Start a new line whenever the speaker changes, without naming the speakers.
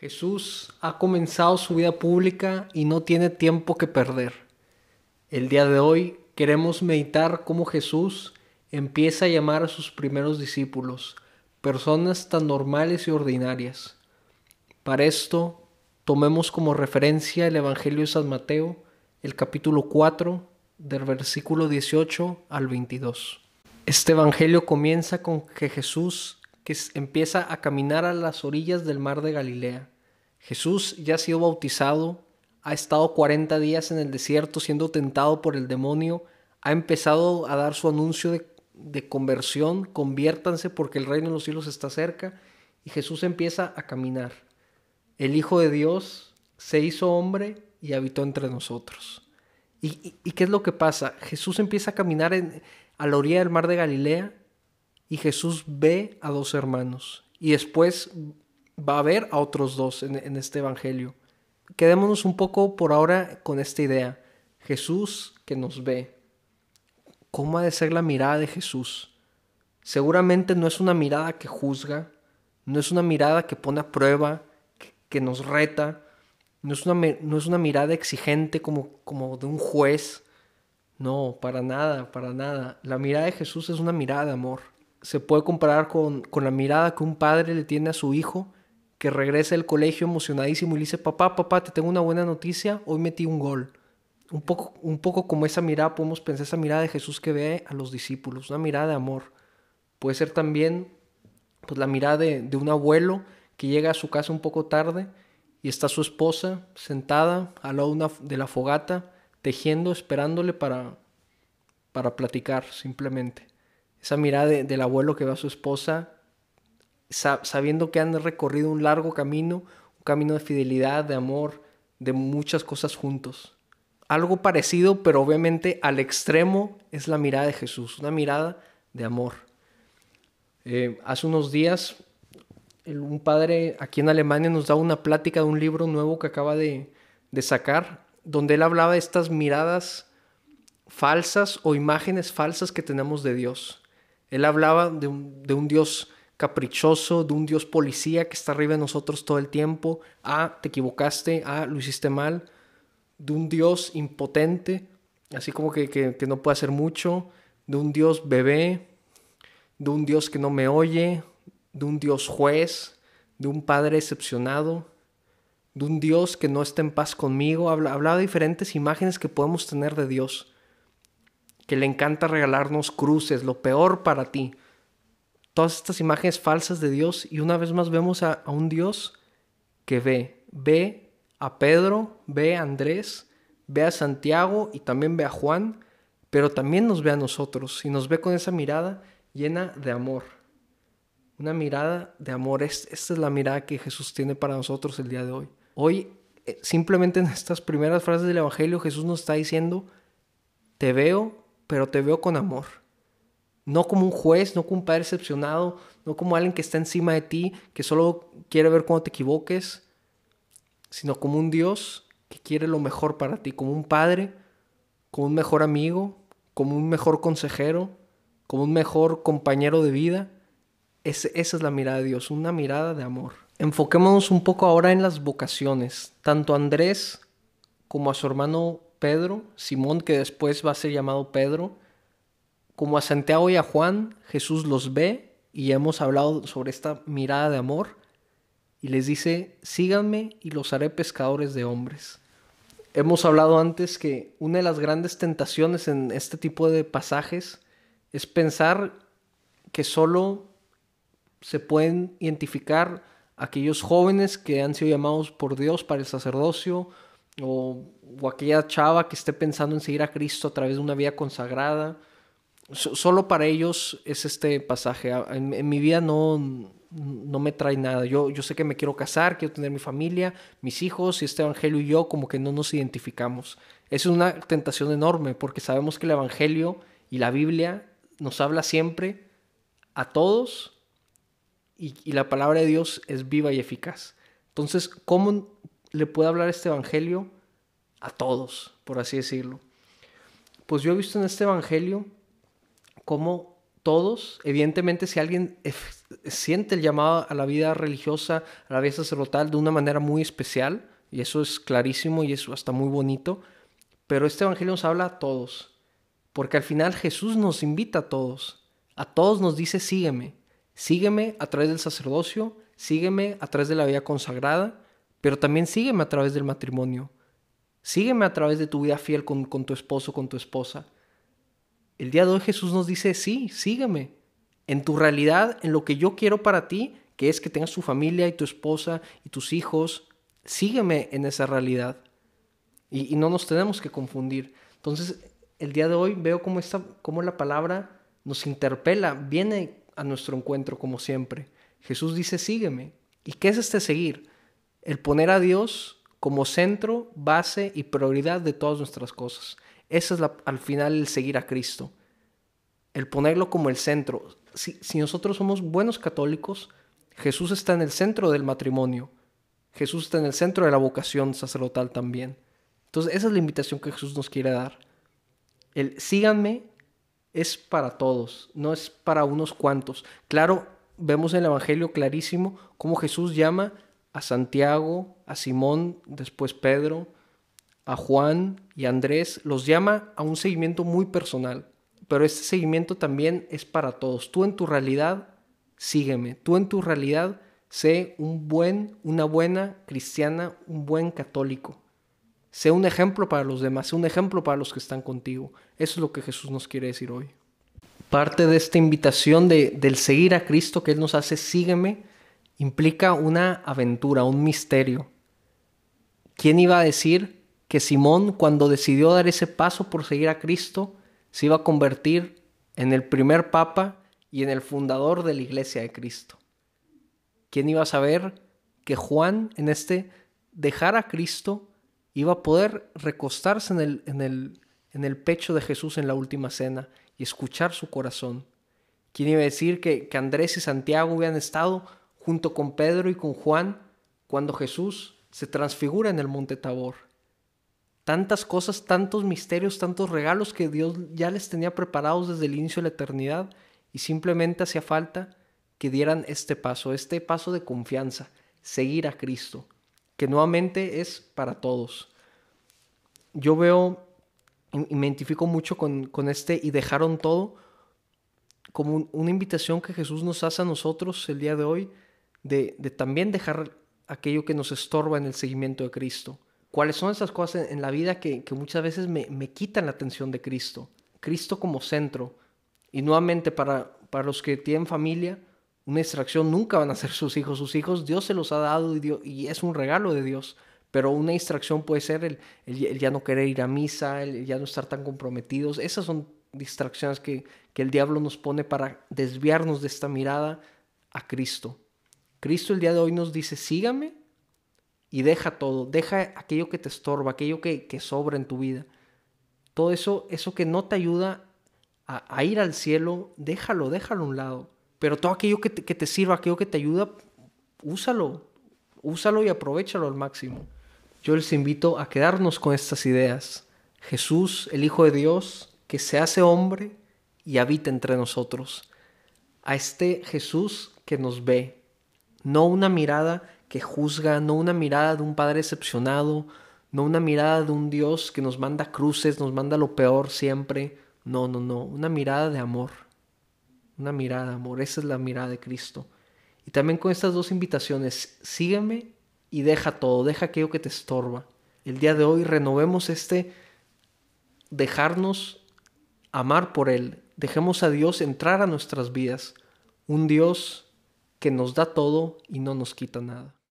Jesús ha comenzado su vida pública y no tiene tiempo que perder. El día de hoy queremos meditar cómo Jesús empieza a llamar a sus primeros discípulos, personas tan normales y ordinarias. Para esto, tomemos como referencia el Evangelio de San Mateo, el capítulo 4, del versículo 18 al 22. Este Evangelio comienza con que Jesús que empieza a caminar a las orillas del mar de Galilea. Jesús ya ha sido bautizado, ha estado 40 días en el desierto siendo tentado por el demonio, ha empezado a dar su anuncio de, de conversión, conviértanse porque el reino de los cielos está cerca, y Jesús empieza a caminar. El Hijo de Dios se hizo hombre y habitó entre nosotros. ¿Y, y, qué es lo que pasa? Jesús empieza a caminar a la orilla del mar de Galilea y Jesús ve a dos hermanos y después va a ver a otros dos en, este Evangelio. Quedémonos un poco por ahora con esta idea. Jesús que nos ve. ¿Cómo ha de ser la mirada de Jesús? Seguramente no es una mirada que juzga, no es una mirada que pone a prueba, que, nos reta, no es, una, no es una mirada exigente como, como de un juez. No, para nada, para nada. La mirada de Jesús es una mirada de amor se puede comparar con, la mirada que un padre le tiene a su hijo que regresa del colegio emocionadísimo y le dice, papá, papá, te tengo una buena noticia, hoy metí un gol. Un poco, un poco como esa mirada, podemos pensar esa mirada de Jesús que ve a los discípulos, una mirada de amor. Puede ser también pues, la mirada de, de un abuelo que llega a su casa un poco tarde y está su esposa sentada al lado una, de la fogata, tejiendo, esperándole para, para platicar simplemente. Esa mirada del abuelo que ve a su esposa, sabiendo que han recorrido un largo camino, un camino de fidelidad, de amor, de muchas cosas juntos. Algo parecido, pero obviamente al extremo, es la mirada de Jesús, una mirada de amor. Eh, hace unos días, un padre aquí en Alemania nos daba una plática de un libro nuevo que acaba de, de sacar, donde él hablaba de estas miradas falsas o imágenes falsas que tenemos de Dios. Él hablaba de un, Dios caprichoso, de un Dios policía que está arriba de nosotros todo el tiempo. Ah, te equivocaste, ah, lo hiciste mal. De un Dios impotente, así como que, que, no puede hacer mucho. De un Dios bebé, de un Dios que no me oye, de un Dios juez, de un Padre decepcionado, de un Dios que no está en paz conmigo. hablaba de diferentes imágenes que podemos tener de Dios que le encanta regalarnos cruces, lo peor para ti. Todas estas imágenes falsas de Dios y una vez más vemos a, un Dios que ve, ve a Pedro, ve a Andrés, ve a Santiago y también ve a Juan, pero también nos ve a nosotros y nos ve con esa mirada llena de amor. Una mirada de amor. Esta es la mirada que Jesús tiene para nosotros el día de hoy. Hoy, eh, simplemente en estas primeras frases del Evangelio, Jesús nos está diciendo, te veo pero te veo con amor. No como un juez, no como un padre excepcionado, no como alguien que está encima de ti, que solo quiere ver cuando te equivoques, sino como un Dios que quiere lo mejor para ti, como un padre, como un mejor amigo, como un mejor consejero, como un mejor compañero de vida. esa es la mirada de Dios, una mirada de amor. Enfoquémonos un poco ahora en las vocaciones. Tanto Andrés como a su hermano Pedro, Simón que después va a ser llamado Pedro, como a Santiago y a Juan, Jesús los ve y hemos hablado sobre esta mirada de amor y les dice, síganme y los haré pescadores de hombres. Hemos hablado antes que una de las grandes tentaciones en este tipo de pasajes es pensar que solo se pueden identificar aquellos jóvenes que han sido llamados por Dios para el sacerdocio o, aquella chava que esté pensando en seguir a Cristo a través de una vida consagrada. solo para ellos es este pasaje. En, mi vida no, no me trae nada. Yo, yo sé que me quiero casar, quiero tener mi familia, mis hijos, y este Evangelio y yo como que no nos identificamos. Es una tentación enorme porque sabemos que el Evangelio y la Biblia nos habla siempre a todos y, y la palabra de Dios es viva y eficaz. Entonces, ¿cómo le puede hablar este evangelio a todos, por así decirlo. Pues yo he visto en este evangelio cómo todos, evidentemente si alguien siente el llamado a la vida religiosa, a la vida sacerdotal de una manera muy especial, y eso es clarísimo y eso hasta muy bonito, pero este Evangelio nos habla a todos, porque al final Jesús nos invita a todos, a todos nos dice sígueme, sígueme a través del sacerdocio, sígueme a través de la vida consagrada, pero también sígueme a través del matrimonio, sígueme a través de tu vida fiel con, con tu esposo, con tu esposa. El día de hoy Jesús nos dice, sí, sígueme, en tu realidad, en lo que yo quiero para ti, que es que tengas tu familia y tu esposa y tus hijos, sígueme en esa realidad. Y, no nos tenemos que confundir. Entonces, el día de hoy veo cómo, esta, cómo la palabra nos interpela, viene a nuestro encuentro como siempre. Jesús dice, sígueme. ¿Y qué es este seguir? El poner a Dios como centro, base y prioridad de todas nuestras cosas. Ese es al final el seguir a Cristo. El ponerlo como el centro. Si, si nosotros somos buenos católicos, Jesús está en el centro del matrimonio. Jesús está en el centro de la vocación sacerdotal también. Entonces, esa es la invitación que Jesús nos quiere dar. El síganme es para todos, no es para unos cuantos. Claro, vemos en el Evangelio clarísimo cómo Jesús llama a Santiago, a Simón, después Pedro, a Juan y Andrés, los llama a un seguimiento muy personal. Pero este seguimiento también es para todos. Tú en tu realidad, sígueme. Tú en tu realidad, sé un buen, una buena cristiana, un buen católico. Sé un ejemplo para los demás, sé un ejemplo para los que están contigo. Eso es lo que Jesús nos quiere decir hoy. Parte de esta invitación de, del seguir a Cristo que Él nos hace, sígueme, implica una aventura, un misterio. ¿Quién iba a decir que Simón, cuando decidió dar ese paso por seguir a Cristo, se iba a convertir en el primer papa y en el fundador de la iglesia de Cristo? ¿Quién iba a saber que Juan, en este dejar a Cristo, iba a poder recostarse en el, en el, en el pecho de Jesús en la última cena y escuchar su corazón? ¿Quién iba a decir que, que Andrés y Santiago hubieran estado junto con Pedro y con Juan cuando Jesús se transfigura en el monte Tabor? Tantas cosas, tantos misterios, tantos regalos que Dios ya les tenía preparados desde el inicio de la eternidad y simplemente hacía falta que dieran este paso, este paso de confianza, seguir a Cristo, que nuevamente es para todos. Yo veo y me identifico mucho con, este y dejaron todo como una invitación que Jesús nos hace a nosotros el día de hoy de, también dejar aquello que nos estorba en el seguimiento de Cristo. ¿Cuáles son esas cosas en, la vida que, muchas veces me, me, quitan la atención de Cristo? Cristo como centro. Y nuevamente para, para los que tienen familia, una distracción nunca van a ser sus hijos. Sus hijos Dios se los ha dado y, y es un regalo de Dios. Pero una distracción puede ser el, el, ya no querer ir a misa, el ya no estar tan comprometidos. Esas son distracciones que, que el diablo nos pone para desviarnos de esta mirada a Cristo. Cristo el día de hoy nos dice, sígame y deja todo, deja aquello que te estorba, aquello que, que sobra en tu vida. Todo eso, eso que no te ayuda a, ir al cielo, déjalo, déjalo a un lado. Pero todo aquello que te, sirva, aquello que te ayuda, úsalo. Úsalo y aprovechalo al máximo. Yo les invito a quedarnos con estas ideas. Jesús, el Hijo de Dios, que se hace hombre y habita entre nosotros. A este Jesús que nos ve. No una mirada que juzga, no una mirada de un Padre decepcionado, no una mirada de un Dios que nos manda cruces, nos manda lo peor siempre. No, no, no, una mirada de amor una mirada, amor. Esa es la mirada de Cristo. Y también con estas dos invitaciones, sígueme y deja todo, deja aquello que te estorba. El día de hoy renovemos este dejarnos amar por Él. Dejemos a Dios entrar a nuestras vidas. Un Dios que nos da todo y no nos quita nada.